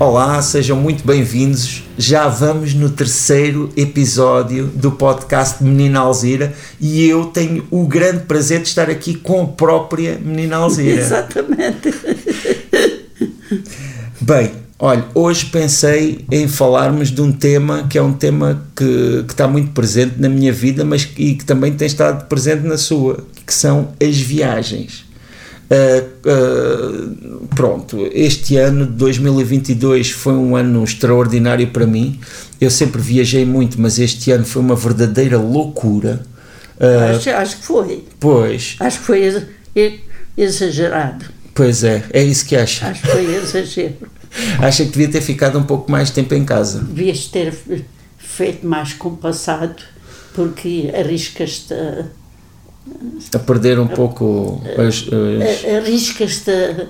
Olá, sejam muito bem-vindos. Já vamos no terceiro episódio do podcast Menina Alzira e eu tenho o grande prazer de estar aqui com a própria Menina Alzira. Exatamente. Bem, olha, hoje pensei em falarmos de um tema que é um tema que, que está muito presente na minha vida, mas e que também tem estado presente na sua, que são as viagens. Uh, uh, pronto, este ano de 2022 foi um ano extraordinário para mim. Eu sempre viajei muito, mas este ano foi uma verdadeira loucura. Uh, acho, acho, que foi. Pois. Acho que foi exagerado. Pois é, é isso que acho. Acho que foi exagero. Acha que devia ter ficado um pouco mais tempo em casa? Devias ter feito mais compassado, porque arriscas-te a a perder um pouco as. as... Arriscas-te a,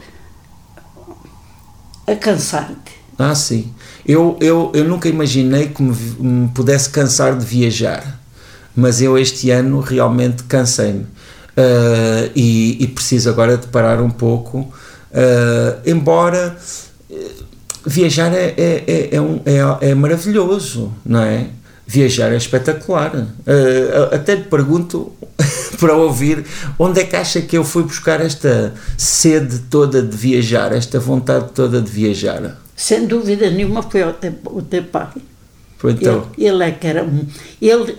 a cansar-te. Ah, sim. Eu, eu, eu nunca imaginei que me, me, pudesse cansar de viajar, mas eu este ano realmente cansei-me. Uh, e, e, preciso agora de parar um pouco, uh, embora eh, viajar é, é, é, é, um, é, é maravilhoso, não é? Viajar é espetacular. Uh, até lhe pergunto para ouvir onde é que acha que eu fui buscar esta sede toda de viajar, esta vontade toda de viajar. Sem dúvida nenhuma foi o teu, o teu pai. Foi então. Ele, ele é que era. Ele,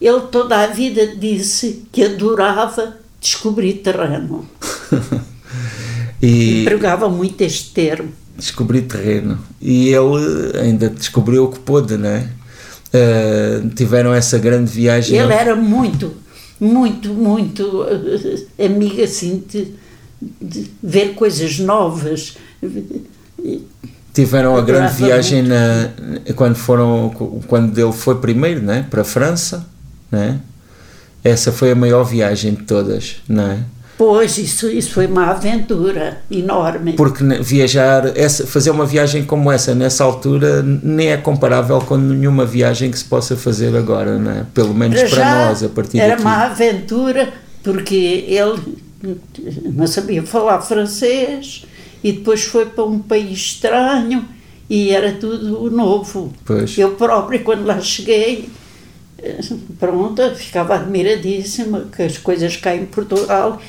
ele toda a vida disse que adorava descobrir terreno. e empregava muito este termo. Descobrir terreno. E ele ainda descobriu o que pôde, não é? Uh, tiveram essa grande viagem. Ele era muito, muito, muito uh, amigo assim de, de, ver coisas novas. Tiveram a grande viagem na, quando foram quando ele foi primeiro, né, para a França, né? Essa foi a maior viagem de todas, não é? Pois, isso, isso foi uma aventura enorme. Porque viajar, essa, fazer uma viagem como essa nessa altura nem é comparável com nenhuma viagem que se possa fazer agora, não é? Pelo menos para, para nós, a partir era daqui. Era uma aventura porque ele não sabia falar francês e depois foi para um país estranho e era tudo novo. Pois. Eu próprio, quando lá cheguei, pronto, ficava admiradíssima que as coisas cá em Portugal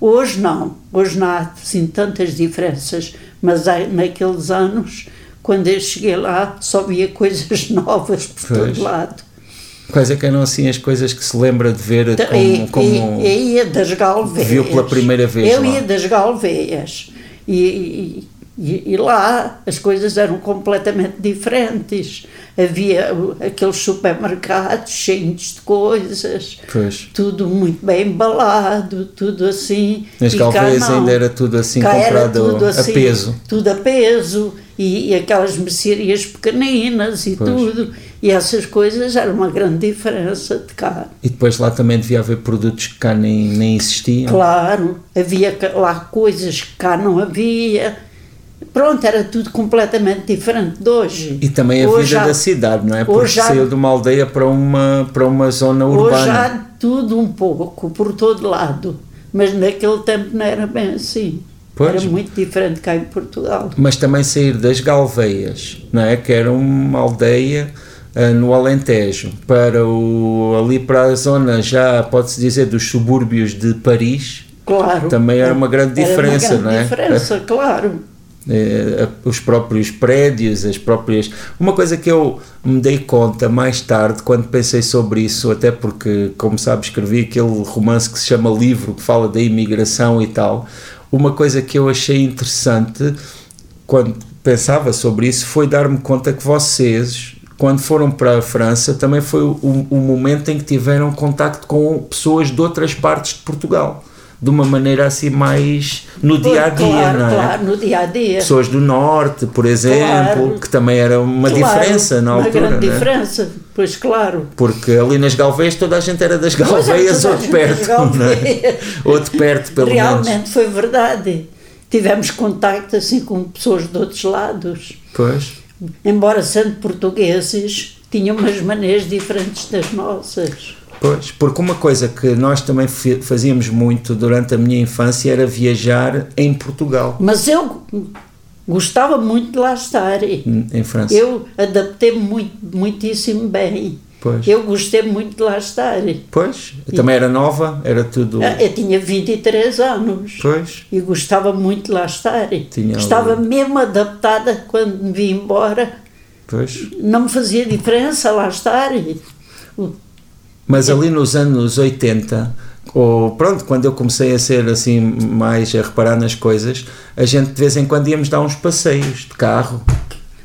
Hoje não, hoje não há assim tantas diferenças, mas naqueles anos, quando eu cheguei lá, só via coisas novas por pois. todo lado. Quais é que eram assim as coisas que se lembra de ver então, como, como eu ia das galveias. viu pela primeira vez Eu lá. ia das galveias e, e, e, lá as coisas eram completamente diferentes. Havia aqueles supermercados cheios de coisas, pois. tudo muito bem embalado, tudo assim. Nas galveias ainda era tudo assim cá comprado tudo assim, a peso. Tudo a peso e, e aquelas mercearias pequeninas e pois. tudo. E essas coisas eram uma grande diferença de cá. E depois lá também devia haver produtos que cá nem, nem existiam? Claro, havia lá coisas que cá não havia Pronto, era tudo completamente diferente de hoje. E também a hoje vida há, da cidade, não é? Porque já, saiu de uma aldeia para uma, para uma zona urbana. Hoje há tudo um pouco, por todo lado. Mas naquele tempo não era bem assim. Pois. Era muito diferente cá em Portugal. Mas também sair das Galveias, não é? Que era uma aldeia uh, no Alentejo, para o, ali para a zona já, pode-se dizer, dos subúrbios de Paris. Claro. Também era uma grande diferença, uma grande não é? diferença, claro. Eh, os próprios prédios, as próprias. Uma coisa que eu me dei conta mais tarde, quando pensei sobre isso, até porque, como sabe, escrevi aquele romance que se chama Livro, que fala da imigração e tal. Uma coisa que eu achei interessante quando pensava sobre isso foi dar-me conta que vocês, quando foram para a França, também foi o, o momento em que tiveram contacto com pessoas de outras partes de Portugal de uma maneira assim mais no dia a dia, claro, não é? Claro, no dia a dia. Pessoas do norte, por exemplo, claro, que também era uma claro, diferença na altura. Uma grande é? diferença, pois claro. Porque ali nas Galveias toda a gente era das Galveias ou de perto, não é? ou de perto, pelo Realmente menos. foi verdade. Tivemos contacto assim com pessoas de outros lados. Pois. Embora sendo portugueses, tinham umas maneiras diferentes das nossas. Pois, porque uma coisa que nós também fazíamos muito durante a minha infância era viajar em Portugal. Mas eu Gostava muito de lá estar. em França? Eu adaptei-me muito, muitíssimo bem. Pois. Eu gostei muito de lá estar. Pois, também era nova, era tudo. Ah, Eu tinha 23 anos. Pois, E gostava muito de lá estar. Tinha Estava ali- mesmo adaptada quando me vim embora. pois. Não me fazia diferença lá estar. Mas ali nos anos 80, ou pronto, quando eu comecei a ser assim mais a reparar nas coisas, a gente de vez em quando íamos dar uns passeios de carro.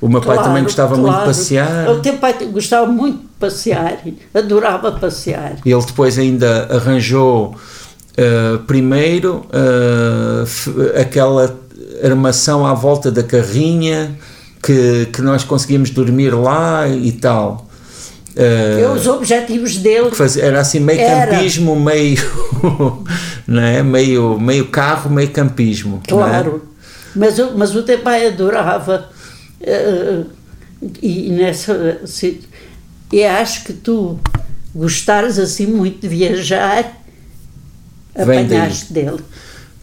O meu pai Claro, também gostava muito de claro. passear. O teu pai gostava muito de passear. Adorava passear. Ele depois ainda arranjou eh, primeiro f- aquela armação à volta da carrinha que, que nós conseguimos dormir lá e tal. Eu, os objetivos dele fazia- era assim meio Era. campismo, meio, não é? meio, meio carro, meio campismo. não é? Claro, mas, o- mas o teu pai adorava eh, e nessa se- e acho que tu gostares assim muito de viajar apanhaste dele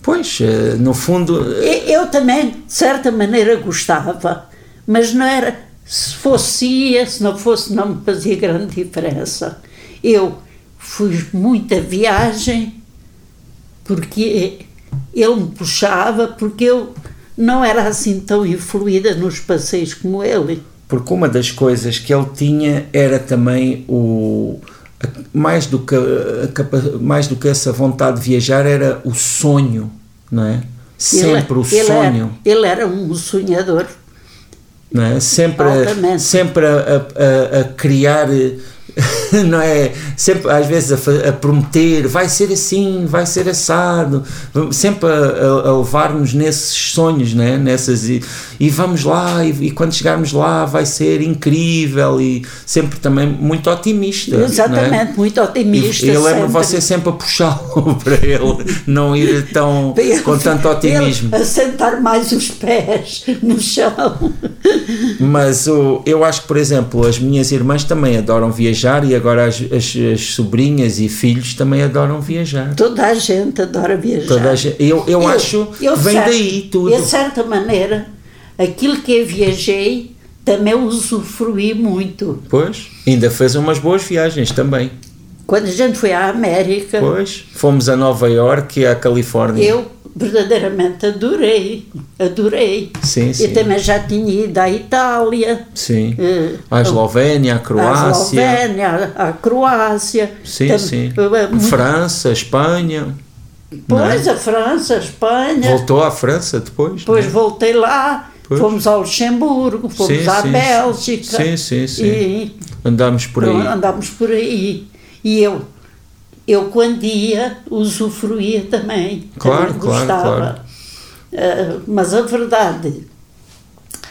Pois, eh, no fundo, eh, E- eu também de certa maneira gostava mas não era se fosse ia, se não fosse não me fazia grande diferença. Eu fui muita viagem porque ele me puxava porque eu não era assim tão influída nos passeios como ele. Porque uma das coisas que ele tinha era também o mais do que a mais do que essa vontade de viajar era o sonho, não é? Sempre o ele era- sonho, ele era um sonhador não é? Sempre, a, sempre a- a- a criar, não é? Sempre, às vezes, a, a prometer, vai ser assim, vai ser assado, sempre a, a- levar-nos nesses sonhos, não é? Nessas, e, e vamos lá, e, e quando chegarmos lá vai ser incrível, e sempre também muito otimista. é? exatamente muito otimista E eu lembro sempre. você sempre a puxá-lo para ele não ir tão Ele- com tanto otimismo. a sentar mais os pés no chão Mas o, eu acho que, por exemplo, as minhas irmãs também adoram viajar e agora as, as, as sobrinhas e filhos também adoram viajar. Toda a gente adora viajar. Toda a gente- eu, eu, acho eu, que vem cer- daí tudo. De certa maneira, aquilo que eu viajei também usufruí muito. Pois, ainda fez umas boas viagens também. Quando a gente foi à América, Pois, fomos a Nova York e à Califórnia. eu verdadeiramente adorei. Adorei. Sim, sim. Eu também já tinha ido à Itália. Sim. eh, À Eslovénia, à à Croácia. Eslovénia, à Croácia. Sim, Tam- sim. muito- França, Espanha. é? Pois, a França, a Espanha. Voltou à França depois. Depois não é? voltei lá, Pois. fomos ao Luxemburgo, fomos Sim, à sim. Bélgica. Sim, sim, sim. E Andámos por aí. andámos por aí. E eu, eu quando ia, usufruía também. Claro, claro, gostava. claro. Ah, mas a verdade,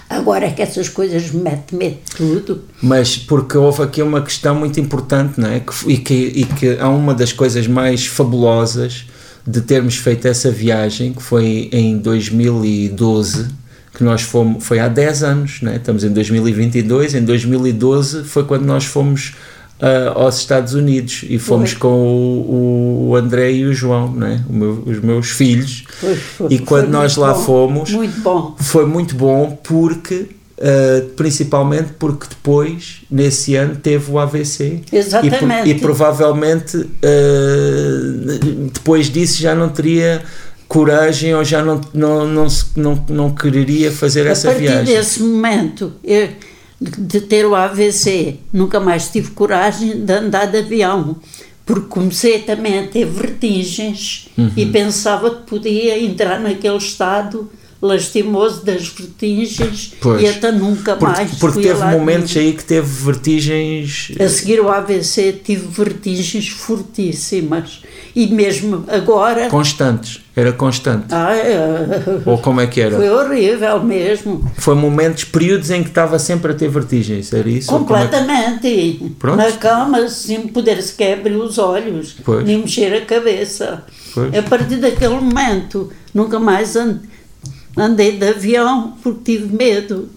agora é que essas coisas metem medo de tudo. Mas porque houve aqui uma questão muito importante, não é? Que, e, que, e que há uma das coisas mais fabulosas de termos feito essa viagem, que foi em 2012, que nós fomos, foi há 10 anos, não é? Estamos em 2022, em 2012 foi quando nós fomos ah, aos Estados Unidos e fomos Foi. com o, o André e o João, não é? O meu- os meus filhos. Foi- foi- E quando nós lá bom, fomos, Muito foi muito bom porque uh, principalmente porque depois nesse ano teve o AVC Exatamente. e, e provavelmente uh, depois disso já não teria coragem ou já não não não, não, não quereria fazer A essa partir viagem desse momento, eu, de ter o AVC, nunca mais tive coragem de andar de avião, porque comecei também a ter vertigens e Uhum. pensava que podia entrar naquele estado lastimoso das vertigens Pois. e até nunca porque, mais porque teve momentos aí que teve vertigens A seguir o AVC tive vertigens fortíssimas e mesmo agora constantes era constante ah, é, ou como é que era foi horrível mesmo. foi momentos períodos em que estava sempre a ter vertigens era isso como é que- Completamente. Pronto. Na cama, sem poder sequer abrir os olhos, Pois. nem mexer a cabeça. Pois. A partir daquele momento, nunca mais an- andei de avião porque tive medo.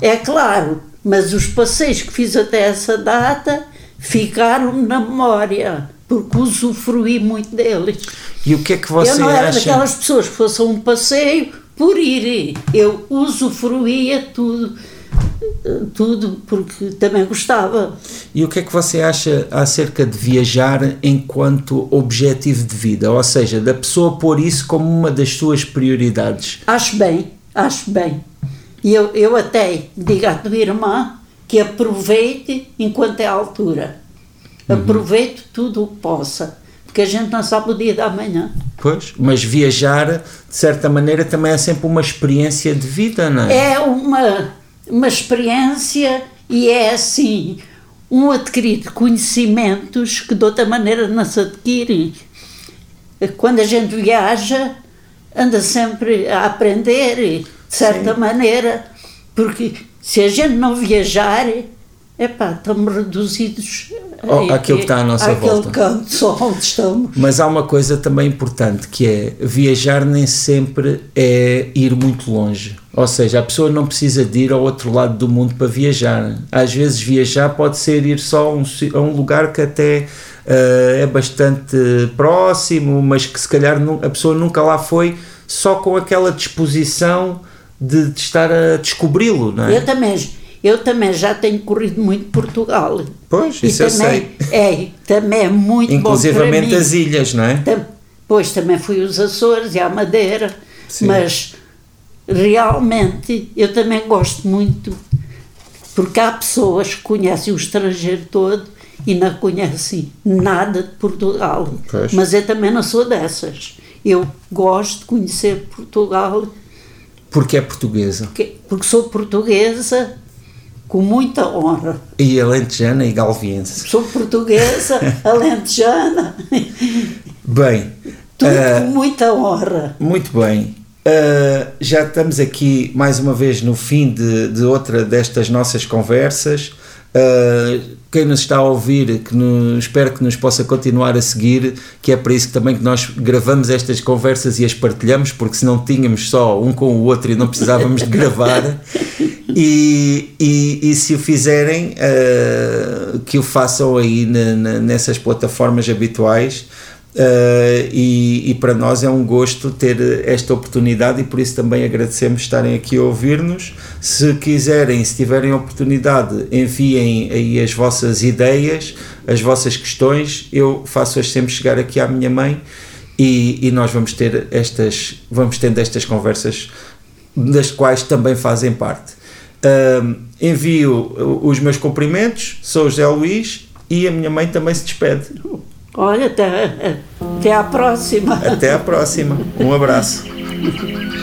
É claro, mas os passeios que fiz até essa data ficaram na memória, porque usufruí muito deles. e o que é que você Eu não era acha daquelas pessoas que fosse a um passeio, por ir. Eu usufruía tudo, tudo porque também gostava. E o que é que você acha acerca de viajar enquanto objetivo de vida? Ou seja, da pessoa pôr isso como uma das suas prioridades? Acho bem, acho bem. E eu, eu até digo à tua irmã que aproveite enquanto é a altura. Aproveite tudo o que possa, porque a gente não sabe o dia da manhã. Pois, mas viajar, de certa maneira, também é sempre uma experiência de vida, não é? É uma, uma experiência e é assim, um adquirir de conhecimentos que de outra maneira não se adquire. Quando a gente viaja, anda sempre a aprender, de certa Sim. maneira, porque se a gente não viajar, epá, estamos reduzidos Oh, àquilo que está à nossa àquele volta. canto só onde estamos. Mas há uma coisa também importante que é viajar nem sempre é ir muito longe. Ou seja, a pessoa não precisa de ir ao outro lado do mundo para viajar. Às vezes viajar pode ser ir só a um, a um lugar que até eh, é bastante próximo, mas que se calhar a pessoa nunca lá foi só com aquela disposição de, de estar a descobri-lo, não é? Eu também, eu também já tenho corrido muito Portugal. Pois, E isso eu também, sei. É, também é muito bom para Inclusivamente mim. as ilhas, não é? Tam- Pois também fui aos Açores e à Madeira, Sim. mas realmente eu também gosto muito, porque há pessoas que conhecem o estrangeiro todo e não conhecem nada de Portugal. Pois. Mas eu também não sou dessas. Eu gosto de conhecer Portugal, Porque é portuguesa. porque, porque sou portuguesa com muita honra. E alentejana e galviense. Sou portuguesa, alentejana, Bem, tudo ah, com muita honra. muito bem. Ah, já estamos aqui mais uma vez no fim de, de outra destas nossas conversas. Ah, quem nos está a ouvir, que nos, espero que nos possa continuar a seguir, que é para isso que também que nós gravamos estas conversas e as partilhamos, porque se não tínhamos só um com o outro e não precisávamos de gravar. E, e, e se o fizerem, ah, que o façam aí na- na- nessas plataformas habituais. Uh, e, e para nós é um gosto ter esta oportunidade e por isso também agradecemos estarem aqui a ouvir-nos. Se quiserem, se tiverem oportunidade, enviem aí as vossas ideias, as vossas questões. Eu faço-as sempre chegar aqui à minha mãe e, e nós vamos ter estas, vamos tendo estas conversas das quais também fazem parte. Um, envio os meus cumprimentos, sou o José Luís e a minha mãe também se despede. Olha, até, até à próxima. Até à próxima. Um abraço.